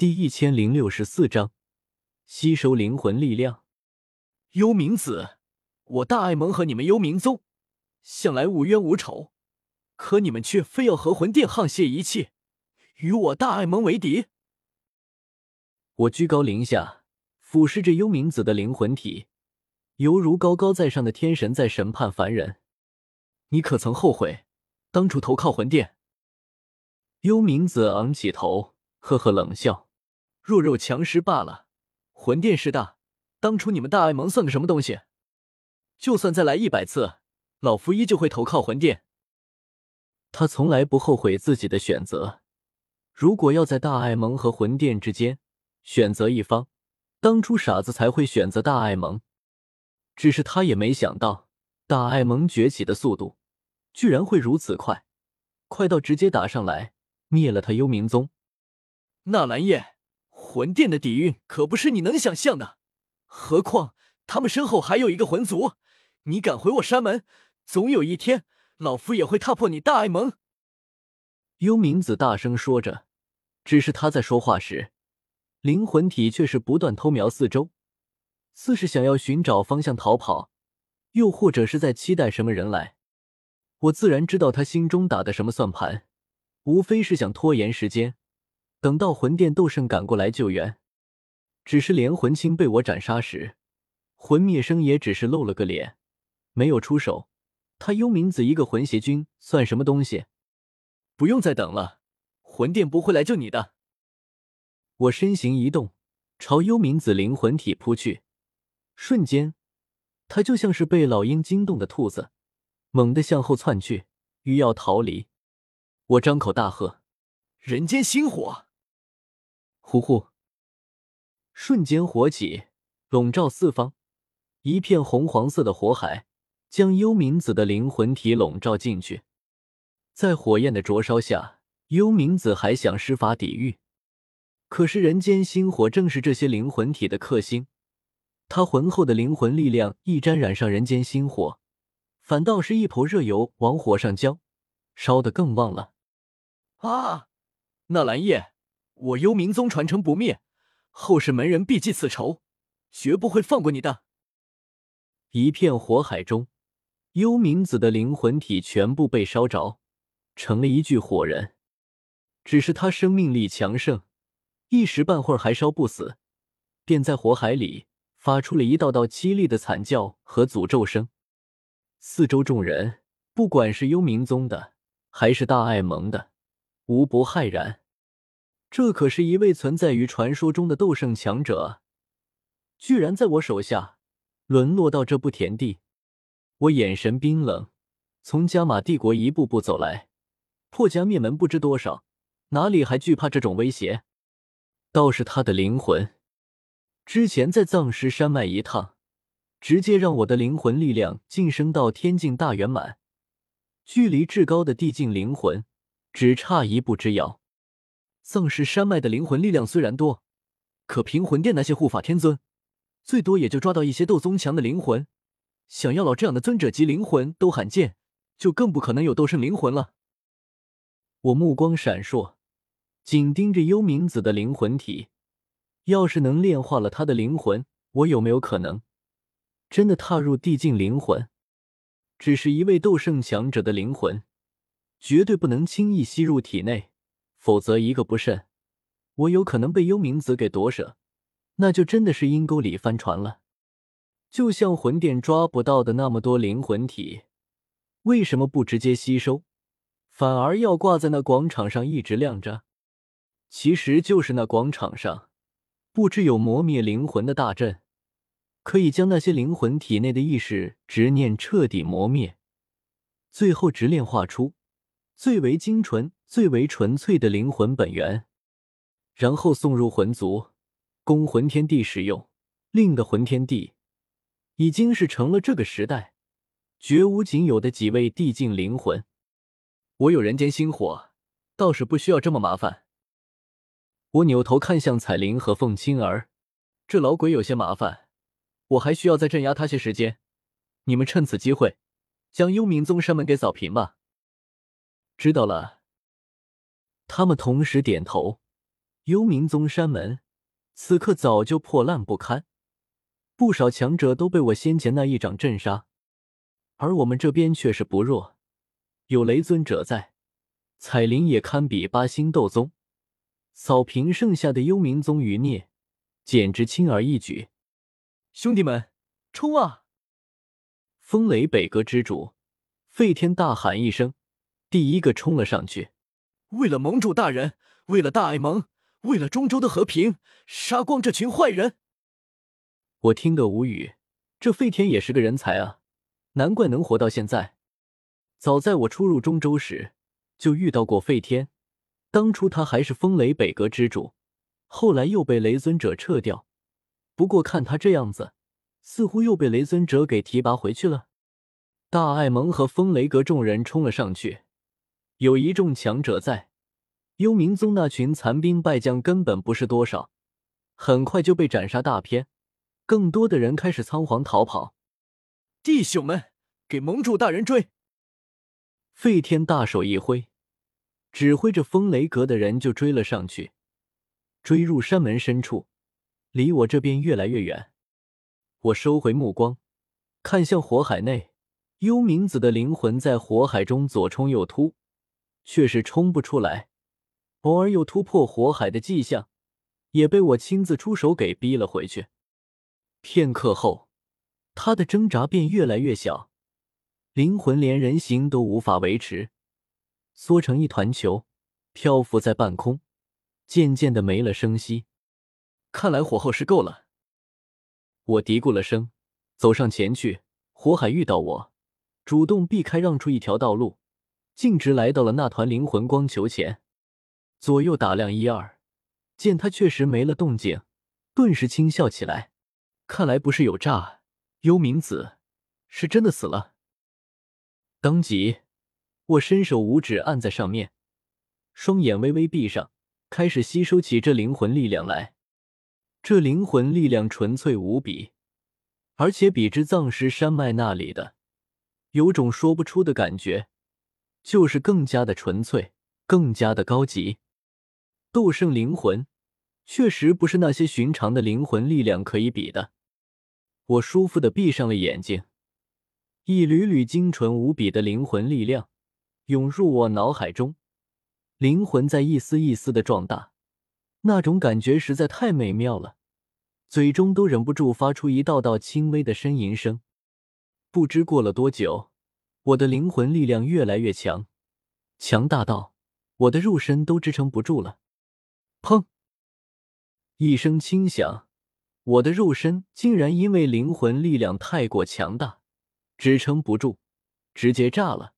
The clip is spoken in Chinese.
第一千零六十四章，吸收灵魂力量。幽冥子，我大爱盟和你们幽冥宗向来无冤无仇，可你们却非要和魂殿沆瀣一气，与我大爱盟为敌。我居高临下俯视着幽冥子的灵魂体，犹如高高在上的天神在审判凡人。你可曾后悔当初投靠魂殿？幽冥子昂起头，呵呵冷笑。弱肉强食罢了。魂殿势大，当初你们大爱盟算个什么东西？就算再来一百次，老夫依旧会投靠魂殿。他从来不后悔自己的选择。如果要在大爱盟和魂殿之间选择一方，当初傻子才会选择大爱盟。只是他也没想到，大爱盟崛起的速度居然会如此快，快到直接打上来灭了他幽冥宗。纳兰叶。魂殿的底蕴可不是你能想象的，何况他们身后还有一个魂族。你敢回我山门，总有一天老夫也会踏破你大爱盟。幽冥子大声说着，只是他在说话时，灵魂体却是不断偷瞄四周，似是想要寻找方向逃跑，又或者是在期待什么人来。我自然知道他心中打的什么算盘，无非是想拖延时间。等到魂殿斗圣赶过来救援，只是连魂青被我斩杀时，魂灭生也只是露了个脸，没有出手。他幽冥子一个魂邪君算什么东西？不用再等了，魂殿不会来救你的。我身形一动，朝幽冥子灵魂体扑去，瞬间，他就像是被老鹰惊动的兔子，猛地向后窜去，欲要逃离。我张口大喝：“人间星火！”呼呼！瞬间火起，笼罩四方，一片红黄色的火海将幽冥子的灵魂体笼罩进去。在火焰的灼烧下，幽冥子还想施法抵御，可是人间星火正是这些灵魂体的克星，他浑厚的灵魂力量一沾染上人间星火，反倒是一泼热油往火上浇，烧得更旺了。啊！纳兰叶。我幽冥宗传承不灭，后世门人必记此仇，绝不会放过你的。一片火海中，幽冥子的灵魂体全部被烧着，成了一具火人。只是他生命力强盛，一时半会儿还烧不死，便在火海里发出了一道道凄厉的惨叫和诅咒声。四周众人，不管是幽冥宗的，还是大爱盟的，无不骇然。这可是一位存在于传说中的斗圣强者，居然在我手下沦落到这步田地。我眼神冰冷，从加玛帝国一步步走来，破家灭门不知多少，哪里还惧怕这种威胁？倒是他的灵魂，之前在藏尸山脉一趟，直接让我的灵魂力量晋升到天境大圆满，距离至高的地境灵魂只差一步之遥。藏尸山脉的灵魂力量虽然多，可凭魂殿那些护法天尊，最多也就抓到一些斗宗强的灵魂。想要老这样的尊者级灵魂都罕见，就更不可能有斗圣灵魂了。我目光闪烁，紧盯着幽冥子的灵魂体。要是能炼化了他的灵魂，我有没有可能真的踏入地境灵魂？只是一位斗圣强者的灵魂，绝对不能轻易吸入体内。否则一个不慎，我有可能被幽冥子给夺舍，那就真的是阴沟里翻船了。就像魂殿抓不到的那么多灵魂体，为什么不直接吸收，反而要挂在那广场上一直亮着？其实就是那广场上布置有磨灭灵魂的大阵，可以将那些灵魂体内的意识执念彻底磨灭，最后直炼化出。最为精纯、最为纯粹的灵魂本源，然后送入魂族，供魂天帝使用。另的魂天帝已经是成了这个时代绝无仅有的几位地境灵魂。我有人间星火，倒是不需要这么麻烦。我扭头看向彩铃和凤青儿，这老鬼有些麻烦，我还需要再镇压他些时间。你们趁此机会，将幽冥宗山门给扫平吧。知道了。他们同时点头，幽冥宗山门此刻早就破烂不堪，不少强者都被我先前那一掌震杀，而我们这边却是不弱，有雷尊者在，彩铃也堪比八星斗宗，扫平剩下的幽冥宗余孽，简直轻而易举。兄弟们，冲啊！风雷北阁之主费天大喊一声，第一个冲了上去。为了盟主大人，为了大爱盟，为了中州的和平，杀光这群坏人！我听得无语，这费天也是个人才啊，难怪能活到现在。早在我初入中州时，就遇到过费天，当初他还是风雷北阁之主，后来又被雷尊者撤掉。不过看他这样子，似乎又被雷尊者给提拔回去了。大爱盟和风雷阁众人冲了上去。有一众强者在，幽冥宗那群残兵败将根本不是多少，很快就被斩杀大片。更多的人开始仓皇逃跑。弟兄们，给盟主大人追！费天大手一挥，指挥着风雷阁的人就追了上去，追入山门深处，离我这边越来越远。我收回目光，看向火海内，幽冥子的灵魂在火海中左冲右突。却是冲不出来，偶尔有突破火海的迹象，也被我亲自出手给逼了回去。片刻后，他的挣扎便越来越小，灵魂连人形都无法维持，缩成一团球，漂浮在半空，渐渐的没了声息。看来火候是够了。我嘀咕了声，走上前去。火海遇到我，主动避开，让出一条道路。径直来到了那团灵魂光球前，左右打量一二，见他确实没了动静，顿时轻笑起来。看来不是有诈，幽冥子是真的死了。当即，我伸手五指按在上面，双眼微微闭上，开始吸收起这灵魂力量来。这灵魂力量纯粹无比，而且比之藏石山脉那里的，有种说不出的感觉。就是更加的纯粹，更加的高级。斗圣灵魂确实不是那些寻常的灵魂力量可以比的。我舒服的闭上了眼睛，一缕缕精纯无比的灵魂力量涌入我脑海中，灵魂在一丝一丝的壮大，那种感觉实在太美妙了，嘴中都忍不住发出一道道轻微的呻吟声。不知过了多久。我的灵魂力量越来越强，强大到我的肉身都支撑不住了。砰！一声轻响，我的肉身竟然因为灵魂力量太过强大，支撑不住，直接炸了。